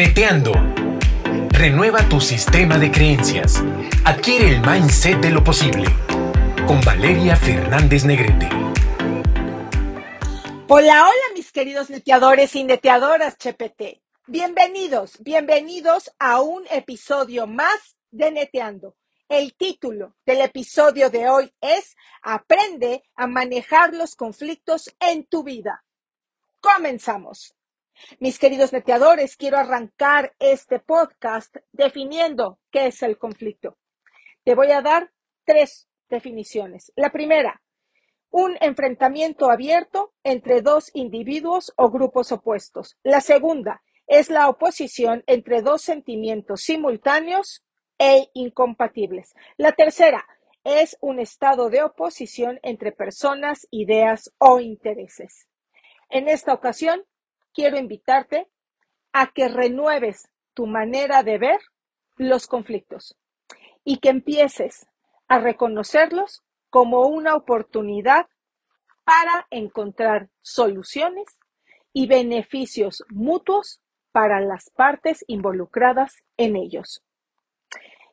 Neteando. Renueva tu sistema de creencias. Adquiere el mindset de lo posible. Con Valeria Fernández Negrete. Hola, hola mis queridos neteadores y neteadoras Chepete. Bienvenidos, bienvenidos a un episodio más de Neteando. El título del episodio de hoy es Aprende a manejar los conflictos en tu vida. Comenzamos. Mis queridos neteadores, quiero arrancar este podcast definiendo qué es el conflicto. Te voy a dar tres definiciones. La primera, un enfrentamiento abierto entre dos individuos o grupos opuestos. La segunda es la oposición entre dos sentimientos simultáneos e incompatibles. La tercera es un estado de oposición entre personas, ideas o intereses. En esta ocasión quiero invitarte a que renueves tu manera de ver los conflictos y que empieces a reconocerlos como una oportunidad para encontrar soluciones y beneficios mutuos para las partes involucradas en ellos.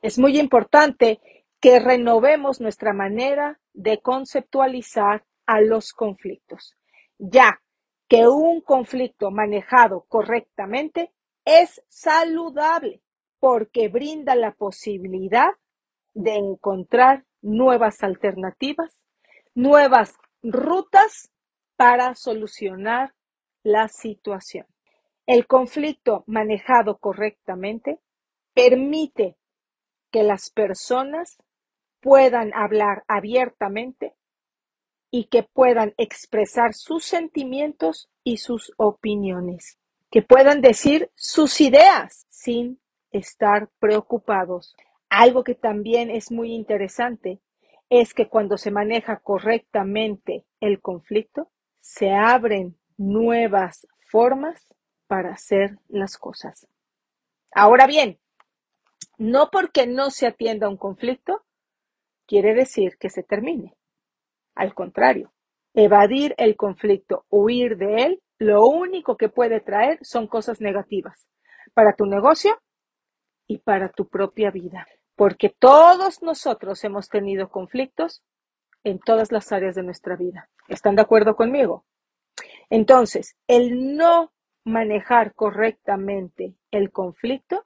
Es muy importante que renovemos nuestra manera de conceptualizar a los conflictos, ya que un conflicto manejado correctamente es saludable porque brinda la posibilidad de encontrar nuevas alternativas, nuevas rutas para solucionar la situación. El conflicto manejado correctamente permite que las personas puedan hablar abiertamente y que puedan expresar sus sentimientos y sus opiniones, que puedan decir sus ideas sin estar preocupados. Algo que también es muy interesante es que cuando se maneja correctamente el conflicto, se abren nuevas formas para hacer las cosas. Ahora bien, no porque no se atienda un conflicto, quiere decir que se termine. Al contrario, evadir el conflicto, huir de él, lo único que puede traer son cosas negativas para tu negocio y para tu propia vida. Porque todos nosotros hemos tenido conflictos en todas las áreas de nuestra vida. ¿Están de acuerdo conmigo? Entonces, el no manejar correctamente el conflicto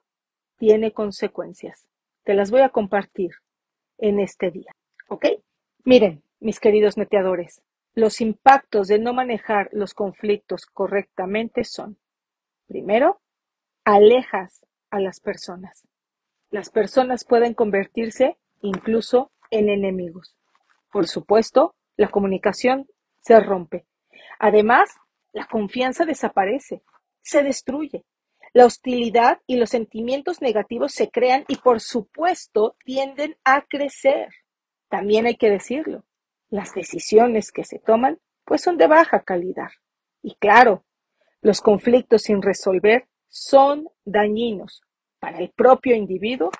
tiene consecuencias. Te las voy a compartir en este día. ¿Ok? Miren, mis queridos neteadores, los impactos de no manejar los conflictos correctamente son, primero, alejas a las personas. Las personas pueden convertirse incluso en enemigos. Por supuesto, la comunicación se rompe. Además, la confianza desaparece, se destruye. La hostilidad y los sentimientos negativos se crean y por supuesto tienden a crecer. También hay que decirlo, las decisiones que se toman pues son de baja calidad. Y claro, los conflictos sin resolver son dañinos para el propio individuo,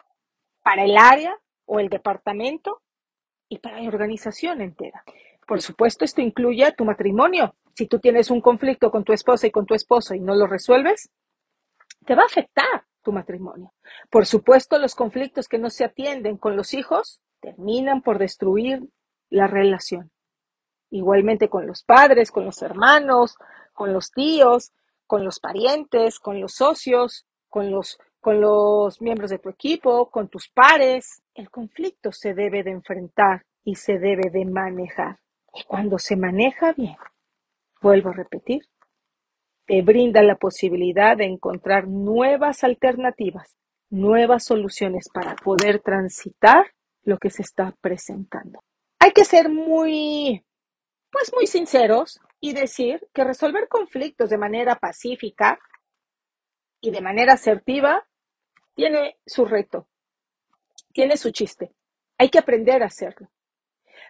para el área o el departamento y para la organización entera. Por supuesto, esto incluye tu matrimonio. Si tú tienes un conflicto con tu esposa y con tu esposo y no lo resuelves, te va a afectar tu matrimonio. Por supuesto, los conflictos que no se atienden con los hijos terminan por destruir la relación. Igualmente con los padres, con los hermanos, con los tíos, con los parientes, con los socios, con los, con los miembros de tu equipo, con tus pares. El conflicto se debe de enfrentar y se debe de manejar. Y cuando se maneja bien, vuelvo a repetir, te brinda la posibilidad de encontrar nuevas alternativas, nuevas soluciones para poder transitar lo que se está presentando. Hay que ser muy, pues muy sinceros y decir que resolver conflictos de manera pacífica y de manera asertiva tiene su reto, tiene su chiste. Hay que aprender a hacerlo.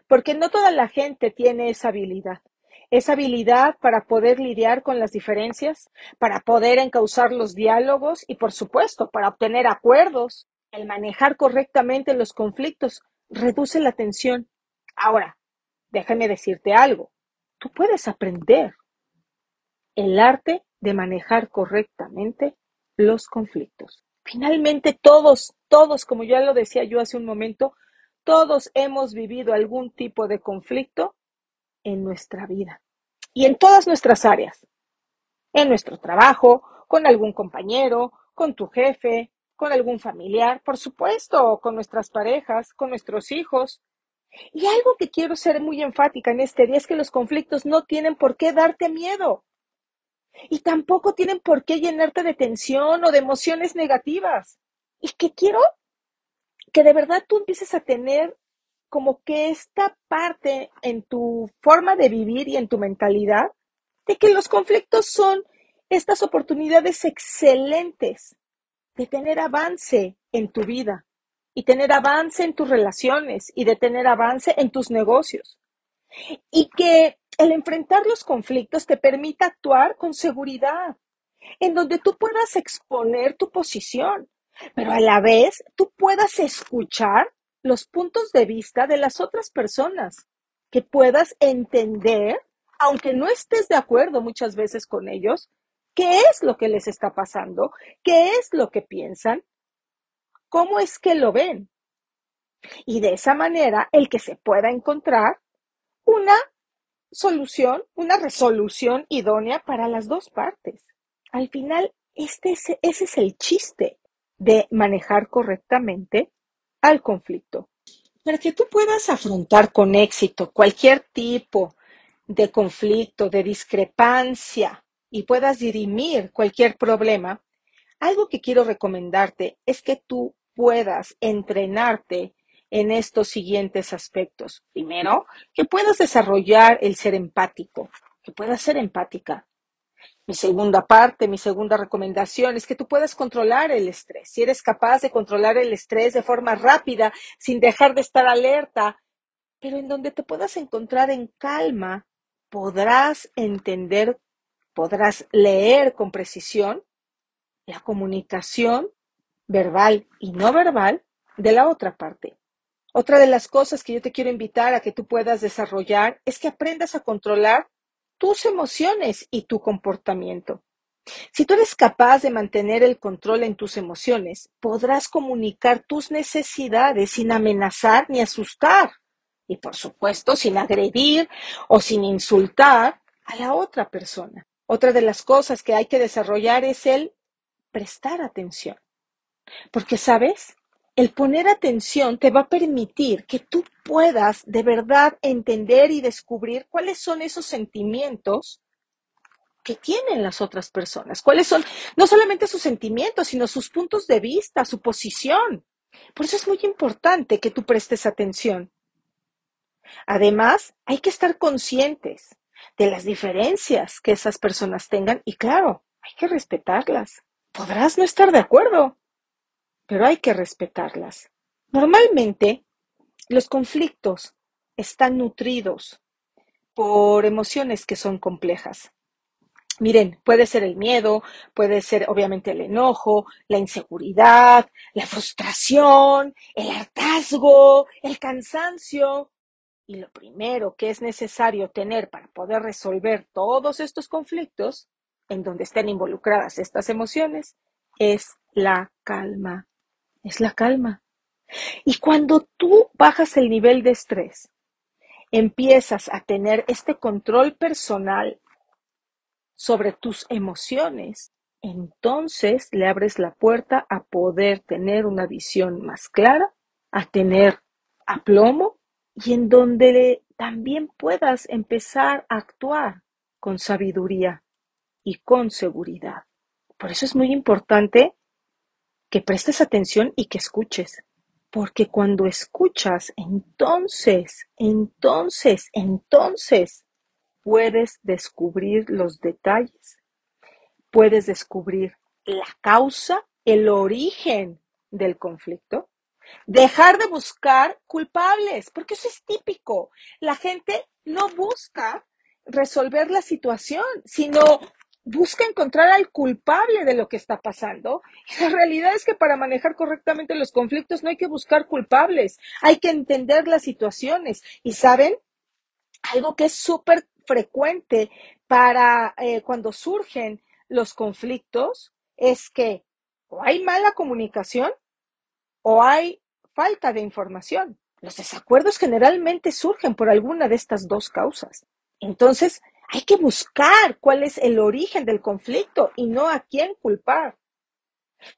Porque no toda la gente tiene esa habilidad. Esa habilidad para poder lidiar con las diferencias, para poder encauzar los diálogos y, por supuesto, para obtener acuerdos. El manejar correctamente los conflictos reduce la tensión Ahora, déjame decirte algo. Tú puedes aprender el arte de manejar correctamente los conflictos. Finalmente todos, todos, como ya lo decía yo hace un momento, todos hemos vivido algún tipo de conflicto en nuestra vida y en todas nuestras áreas. En nuestro trabajo, con algún compañero, con tu jefe, con algún familiar, por supuesto, con nuestras parejas, con nuestros hijos. Y algo que quiero ser muy enfática en este día es que los conflictos no tienen por qué darte miedo. Y tampoco tienen por qué llenarte de tensión o de emociones negativas. Y que quiero que de verdad tú empieces a tener como que esta parte en tu forma de vivir y en tu mentalidad de que los conflictos son estas oportunidades excelentes de tener avance en tu vida y tener avance en tus relaciones y de tener avance en tus negocios. Y que el enfrentar los conflictos te permita actuar con seguridad, en donde tú puedas exponer tu posición, pero a la vez tú puedas escuchar los puntos de vista de las otras personas, que puedas entender, aunque no estés de acuerdo muchas veces con ellos, qué es lo que les está pasando, qué es lo que piensan, cómo es que lo ven. Y de esa manera, el que se pueda encontrar una solución, una resolución idónea para las dos partes. Al final, este es, ese es el chiste de manejar correctamente al conflicto. Para que tú puedas afrontar con éxito cualquier tipo de conflicto, de discrepancia y puedas dirimir cualquier problema, algo que quiero recomendarte es que tú puedas entrenarte en estos siguientes aspectos. Primero, que puedas desarrollar el ser empático, que puedas ser empática. Mi segunda parte, mi segunda recomendación es que tú puedas controlar el estrés. Si eres capaz de controlar el estrés de forma rápida, sin dejar de estar alerta, pero en donde te puedas encontrar en calma, podrás entender, podrás leer con precisión la comunicación verbal y no verbal de la otra parte. Otra de las cosas que yo te quiero invitar a que tú puedas desarrollar es que aprendas a controlar tus emociones y tu comportamiento. Si tú eres capaz de mantener el control en tus emociones, podrás comunicar tus necesidades sin amenazar ni asustar. Y por supuesto, sin agredir o sin insultar a la otra persona. Otra de las cosas que hay que desarrollar es el prestar atención. Porque, ¿sabes? El poner atención te va a permitir que tú puedas de verdad entender y descubrir cuáles son esos sentimientos que tienen las otras personas, cuáles son no solamente sus sentimientos, sino sus puntos de vista, su posición. Por eso es muy importante que tú prestes atención. Además, hay que estar conscientes de las diferencias que esas personas tengan y claro, hay que respetarlas. Podrás no estar de acuerdo, pero hay que respetarlas. Normalmente, los conflictos están nutridos por emociones que son complejas. Miren, puede ser el miedo, puede ser obviamente el enojo, la inseguridad, la frustración, el hartazgo, el cansancio. Y lo primero que es necesario tener para poder resolver todos estos conflictos en donde estén involucradas estas emociones es la calma es la calma. Y cuando tú bajas el nivel de estrés, empiezas a tener este control personal sobre tus emociones, entonces le abres la puerta a poder tener una visión más clara, a tener aplomo y en donde también puedas empezar a actuar con sabiduría y con seguridad. Por eso es muy importante que prestes atención y que escuches. Porque cuando escuchas, entonces, entonces, entonces puedes descubrir los detalles. Puedes descubrir la causa, el origen del conflicto. Dejar de buscar culpables, porque eso es típico. La gente no busca resolver la situación, sino busca encontrar al culpable de lo que está pasando. La realidad es que para manejar correctamente los conflictos no hay que buscar culpables, hay que entender las situaciones. Y saben, algo que es súper frecuente para eh, cuando surgen los conflictos es que o hay mala comunicación o hay falta de información. Los desacuerdos generalmente surgen por alguna de estas dos causas. Entonces, hay que buscar cuál es el origen del conflicto y no a quién culpar.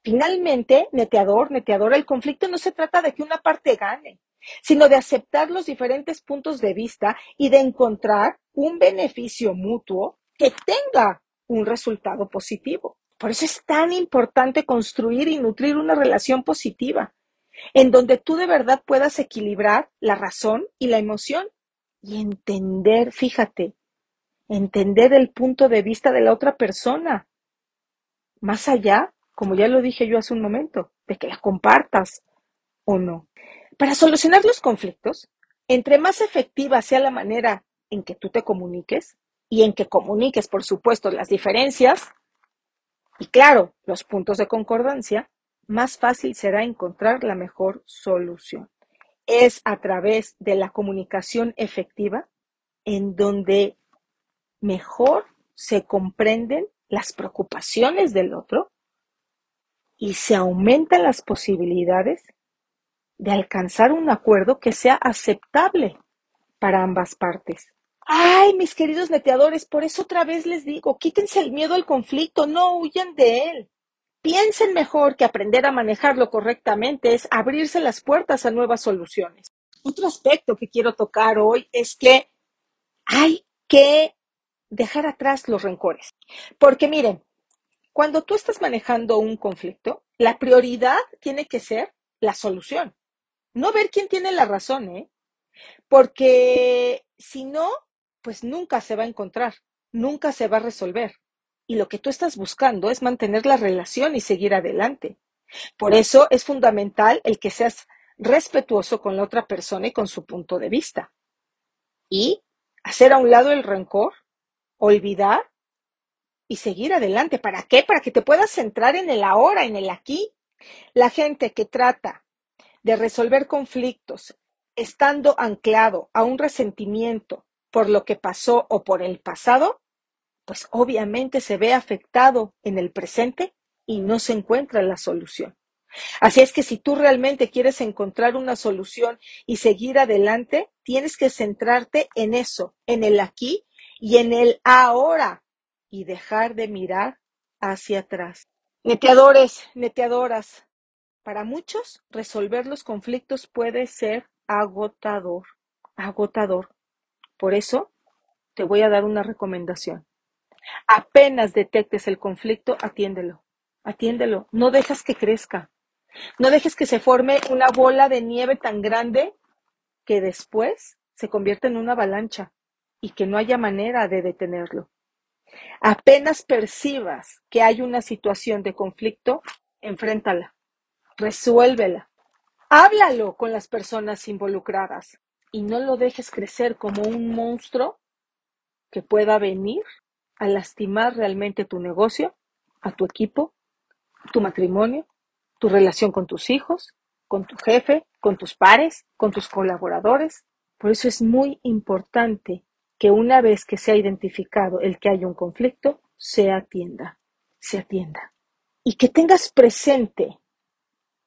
Finalmente, neteador, neteadora, el conflicto no se trata de que una parte gane, sino de aceptar los diferentes puntos de vista y de encontrar un beneficio mutuo que tenga un resultado positivo. Por eso es tan importante construir y nutrir una relación positiva, en donde tú de verdad puedas equilibrar la razón y la emoción y entender, fíjate, entender el punto de vista de la otra persona, más allá, como ya lo dije yo hace un momento, de que la compartas o no. Para solucionar los conflictos, entre más efectiva sea la manera en que tú te comuniques y en que comuniques, por supuesto, las diferencias y, claro, los puntos de concordancia, más fácil será encontrar la mejor solución. Es a través de la comunicación efectiva en donde mejor se comprenden las preocupaciones del otro y se aumentan las posibilidades de alcanzar un acuerdo que sea aceptable para ambas partes. Ay, mis queridos neteadores, por eso otra vez les digo, quítense el miedo al conflicto, no huyan de él. Piensen mejor que aprender a manejarlo correctamente es abrirse las puertas a nuevas soluciones. Otro aspecto que quiero tocar hoy es que hay que dejar atrás los rencores. Porque miren, cuando tú estás manejando un conflicto, la prioridad tiene que ser la solución. No ver quién tiene la razón, ¿eh? Porque si no, pues nunca se va a encontrar, nunca se va a resolver. Y lo que tú estás buscando es mantener la relación y seguir adelante. Por eso es fundamental el que seas respetuoso con la otra persona y con su punto de vista. Y hacer a un lado el rencor, olvidar y seguir adelante. ¿Para qué? Para que te puedas centrar en el ahora, en el aquí. La gente que trata de resolver conflictos estando anclado a un resentimiento por lo que pasó o por el pasado, pues obviamente se ve afectado en el presente y no se encuentra la solución. Así es que si tú realmente quieres encontrar una solución y seguir adelante, tienes que centrarte en eso, en el aquí y en el ahora y dejar de mirar hacia atrás. Neteadores, neteadoras, para muchos, resolver los conflictos puede ser agotador, agotador. Por eso, te voy a dar una recomendación. Apenas detectes el conflicto, atiéndelo, atiéndelo. No dejes que crezca. No dejes que se forme una bola de nieve tan grande que después se convierta en una avalancha y que no haya manera de detenerlo. Apenas percibas que hay una situación de conflicto, enfréntala resuélvela. Háblalo con las personas involucradas y no lo dejes crecer como un monstruo que pueda venir a lastimar realmente tu negocio, a tu equipo, tu matrimonio, tu relación con tus hijos, con tu jefe, con tus pares, con tus colaboradores. Por eso es muy importante que una vez que se ha identificado el que hay un conflicto, se atienda, se atienda. Y que tengas presente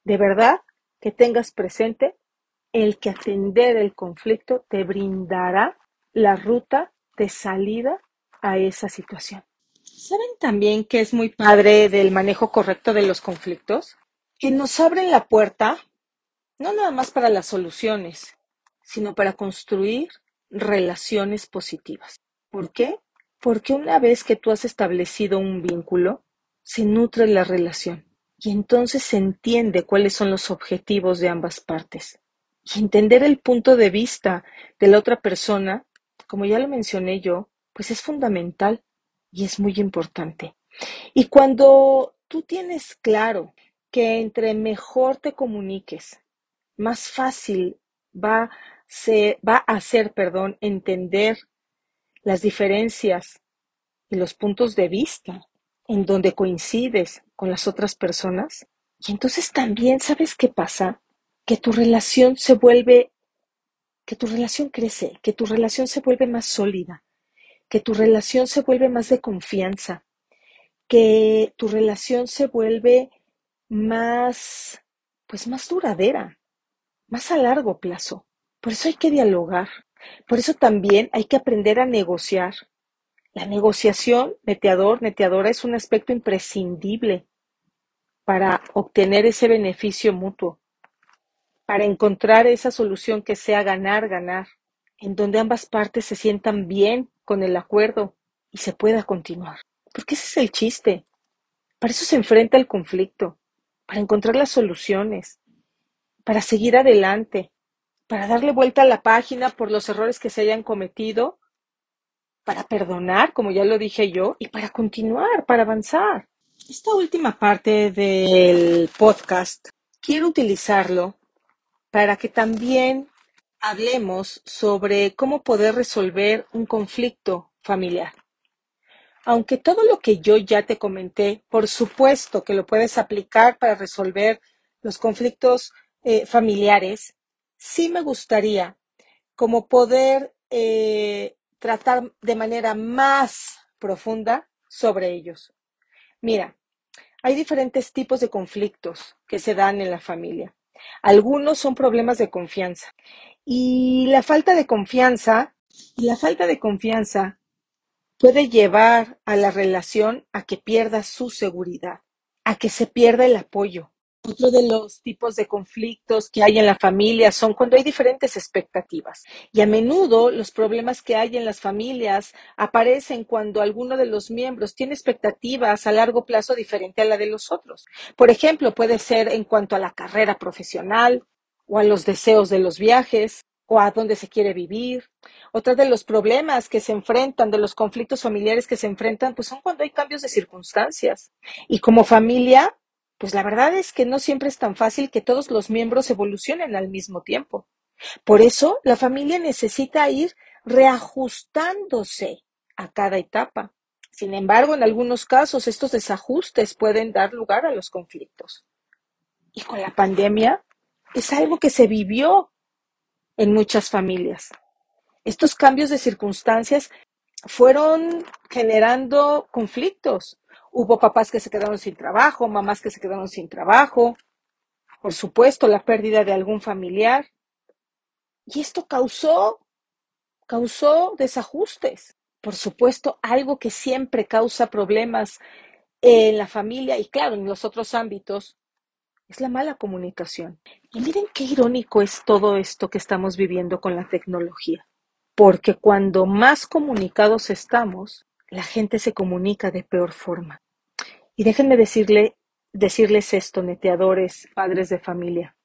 de verdad que tengas presente el que atender el conflicto te brindará la ruta de salida a esa situación. ¿Saben también que es muy padre del manejo correcto de los conflictos? Que nos abren la puerta no nada más para las soluciones, sino para construir relaciones positivas. ¿Por qué? Porque una vez que tú has establecido un vínculo, se nutre la relación y entonces se entiende cuáles son los objetivos de ambas partes. Y entender el punto de vista de la otra persona, como ya lo mencioné yo, pues es fundamental y es muy importante. Y cuando tú tienes claro que entre mejor te comuniques, más fácil va a ser, va a ser, perdón, entender las diferencias y los puntos de vista en donde coincides con las otras personas. Y entonces también, ¿sabes qué pasa? Que tu relación se vuelve, que tu relación crece, que tu relación se vuelve más sólida, que tu relación se vuelve más de confianza, que tu relación se vuelve más, pues más duradera, más a largo plazo. Por eso hay que dialogar. Por eso también hay que aprender a negociar. La negociación, neteador, neteadora, es un aspecto imprescindible para obtener ese beneficio mutuo, para encontrar esa solución que sea ganar, ganar, en donde ambas partes se sientan bien con el acuerdo y se pueda continuar. Porque ese es el chiste. Para eso se enfrenta el conflicto, para encontrar las soluciones, para seguir adelante, para darle vuelta a la página por los errores que se hayan cometido, para perdonar, como ya lo dije yo, y para continuar, para avanzar. Esta última parte del podcast quiero utilizarlo para que también hablemos sobre cómo poder resolver un conflicto familiar. Aunque todo lo que yo ya te comenté, por supuesto que lo puedes aplicar para resolver los conflictos eh, familiares, sí me gustaría como poder eh, tratar de manera más profunda sobre ellos. Mira, hay diferentes tipos de conflictos que se dan en la familia. Algunos son problemas de confianza. Y la falta de confianza, la falta de confianza puede llevar a la relación a que pierda su seguridad, a que se pierda el apoyo. Otro de los tipos de conflictos que hay en la familia son cuando hay diferentes expectativas. Y a menudo los problemas que hay en las familias aparecen cuando alguno de los miembros tiene expectativas a largo plazo diferente a la de los otros. Por ejemplo, puede ser en cuanto a la carrera profesional o a los deseos de los viajes o a dónde se quiere vivir. Otro de los problemas que se enfrentan, de los conflictos familiares que se enfrentan, pues son cuando hay cambios de circunstancias. Y como familia, pues la verdad es que no siempre es tan fácil que todos los miembros evolucionen al mismo tiempo. Por eso, la familia necesita ir reajustándose a cada etapa. Sin embargo, en algunos casos, estos desajustes pueden dar lugar a los conflictos. Y con la pandemia, es algo que se vivió en muchas familias. Estos cambios de circunstancias fueron generando conflictos. Hubo papás que se quedaron sin trabajo, mamás que se quedaron sin trabajo, por supuesto, la pérdida de algún familiar. Y esto causó, causó desajustes. Por supuesto, algo que siempre causa problemas en la familia y claro, en los otros ámbitos, es la mala comunicación. Y miren qué irónico es todo esto que estamos viviendo con la tecnología. Porque cuando más comunicados estamos, la gente se comunica de peor forma. Y déjenme decirle, decirles esto, neteadores, padres de familia.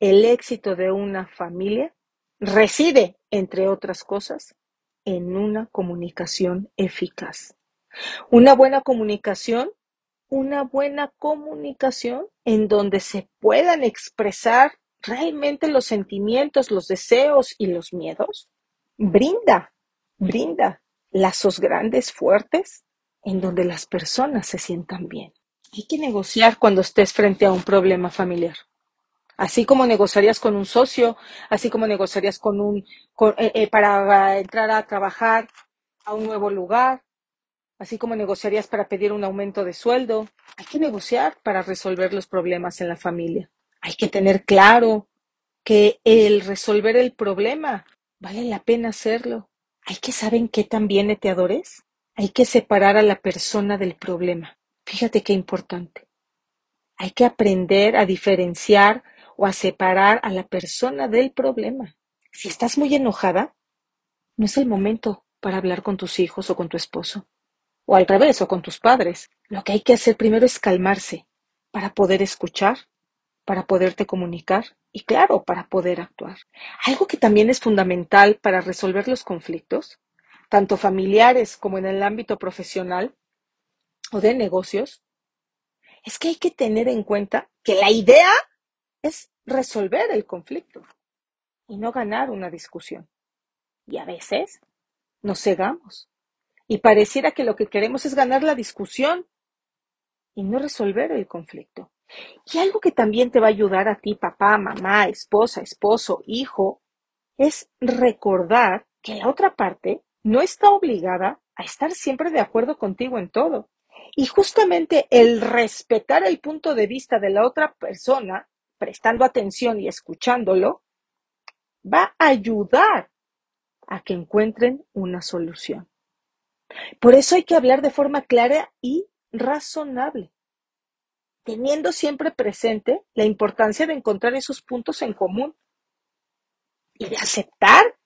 El éxito de una familia reside, entre otras cosas, en una comunicación eficaz. Una buena comunicación, una buena comunicación en donde se puedan expresar realmente los sentimientos, los deseos y los miedos, brinda, brinda lazos grandes, fuertes, en donde las personas se sientan bien. Hay que negociar cuando estés frente a un problema familiar. Así como negociarías con un socio, así como negociarías con un eh, eh, para entrar a trabajar a un nuevo lugar, así como negociarías para pedir un aumento de sueldo. Hay que negociar para resolver los problemas en la familia. Hay que tener claro que el resolver el problema vale la pena hacerlo. Hay que saber qué también neteadores hay que separar a la persona del problema. Fíjate qué importante. Hay que aprender a diferenciar o a separar a la persona del problema. Si estás muy enojada, no es el momento para hablar con tus hijos o con tu esposo. O al revés, o con tus padres. Lo que hay que hacer primero es calmarse para poder escuchar, para poderte comunicar y claro, para poder actuar. Algo que también es fundamental para resolver los conflictos tanto familiares como en el ámbito profesional o de negocios, es que hay que tener en cuenta que la idea es resolver el conflicto y no ganar una discusión. Y a veces nos cegamos y pareciera que lo que queremos es ganar la discusión y no resolver el conflicto. Y algo que también te va a ayudar a ti, papá, mamá, esposa, esposo, hijo, es recordar que la otra parte no está obligada a estar siempre de acuerdo contigo en todo Y justamente el respetar el punto de vista de la otra persona, prestando atención y escuchándolo, va a ayudar a que encuentren una solución. Por eso hay que hablar de forma clara y razonable, teniendo siempre presente la importancia de encontrar esos puntos en común y de aceptar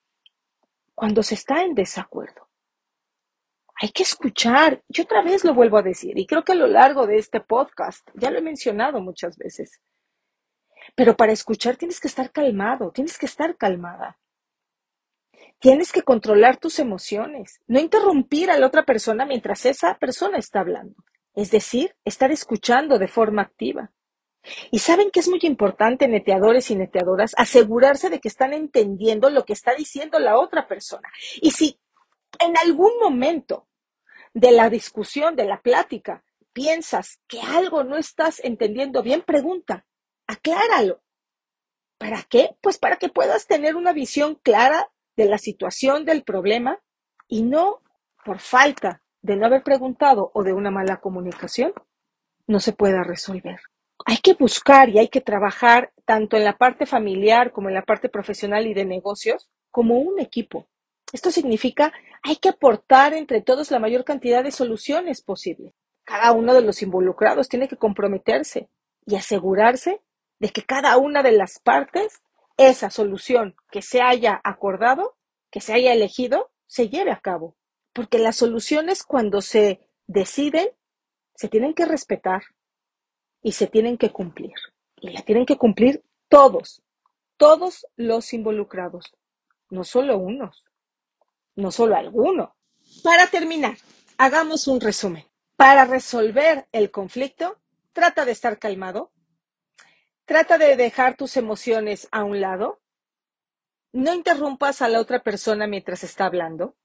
cuando se está en desacuerdo. Hay que escuchar, y otra vez lo vuelvo a decir, y creo que a lo largo de este podcast, ya lo he mencionado muchas veces, pero para escuchar tienes que estar calmado, tienes que estar calmada. Tienes que controlar tus emociones, no interrumpir a la otra persona mientras esa persona está hablando. Es decir, estar escuchando de forma activa. Y saben que es muy importante, neteadores y neteadoras, asegurarse de que están entendiendo lo que está diciendo la otra persona. Y si en algún momento de la discusión, de la plática, piensas que algo no estás entendiendo bien, pregunta, acláralo. ¿Para qué? Pues para que puedas tener una visión clara de la situación del problema y no por falta de no haber preguntado o de una mala comunicación, no se pueda resolver. Hay que buscar y hay que trabajar tanto en la parte familiar como en la parte profesional y de negocios como un equipo. Esto significa hay que aportar entre todos la mayor cantidad de soluciones posible. Cada uno de los involucrados tiene que comprometerse y asegurarse de que cada una de las partes, esa solución que se haya acordado, que se haya elegido, se lleve a cabo. Porque las soluciones cuando se deciden, se tienen que respetar y se tienen que cumplir. Y la tienen que cumplir todos, todos los involucrados, no solo unos, no solo alguno. Para terminar, hagamos un resumen. Para resolver el conflicto, trata de estar calmado, Trata de dejar tus emociones a un lado. No interrumpas a la otra persona mientras está hablando.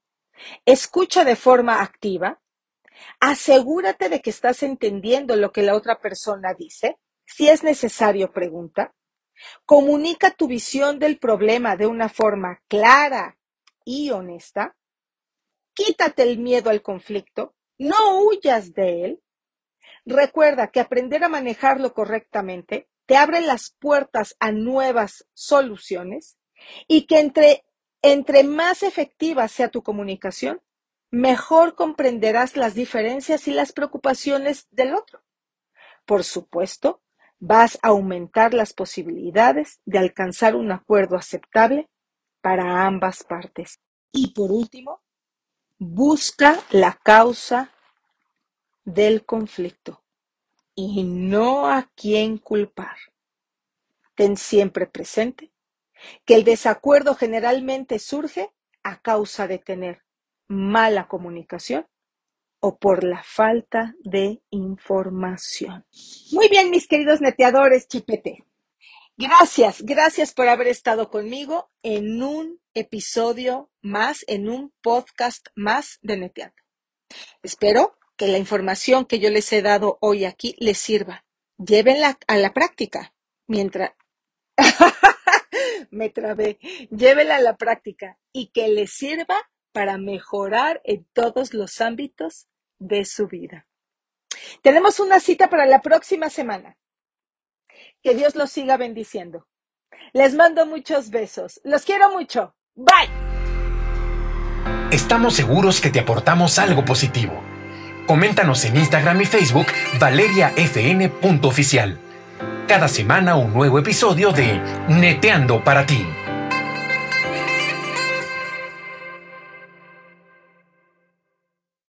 Escucha de forma activa. Asegúrate de que estás entendiendo lo que la otra persona dice. Si es necesario, pregunta. Comunica tu visión del problema de una forma clara y honesta. Quítate el miedo al conflicto. No huyas de él. Recuerda que aprender a manejarlo correctamente te abre las puertas a nuevas soluciones y que entre, entre más efectiva sea tu comunicación, mejor comprenderás las diferencias y las preocupaciones del otro. Por supuesto, vas a aumentar las posibilidades de alcanzar un acuerdo aceptable para ambas partes. Y por último, busca la causa del conflicto y no a quién culpar. Ten siempre presente que el desacuerdo generalmente surge a causa de tener mala comunicación o por la falta de información. Muy bien, mis queridos neteadores chipete. Gracias, gracias por haber estado conmigo en un episodio más, en un podcast más de Neteando. Espero que la información que yo les he dado hoy aquí les sirva. Llévenla a la práctica mientras... Me trabé. Llévenla a la práctica y que les sirva para mejorar en todos los ámbitos de su vida. Tenemos una cita para la próxima semana. Que Dios los siga bendiciendo. Les mando muchos besos. Los quiero mucho. Bye. Estamos seguros que te aportamos algo positivo. Coméntanos en Instagram y Facebook valeriafn.oficial. Cada semana un nuevo episodio de Neteando para ti.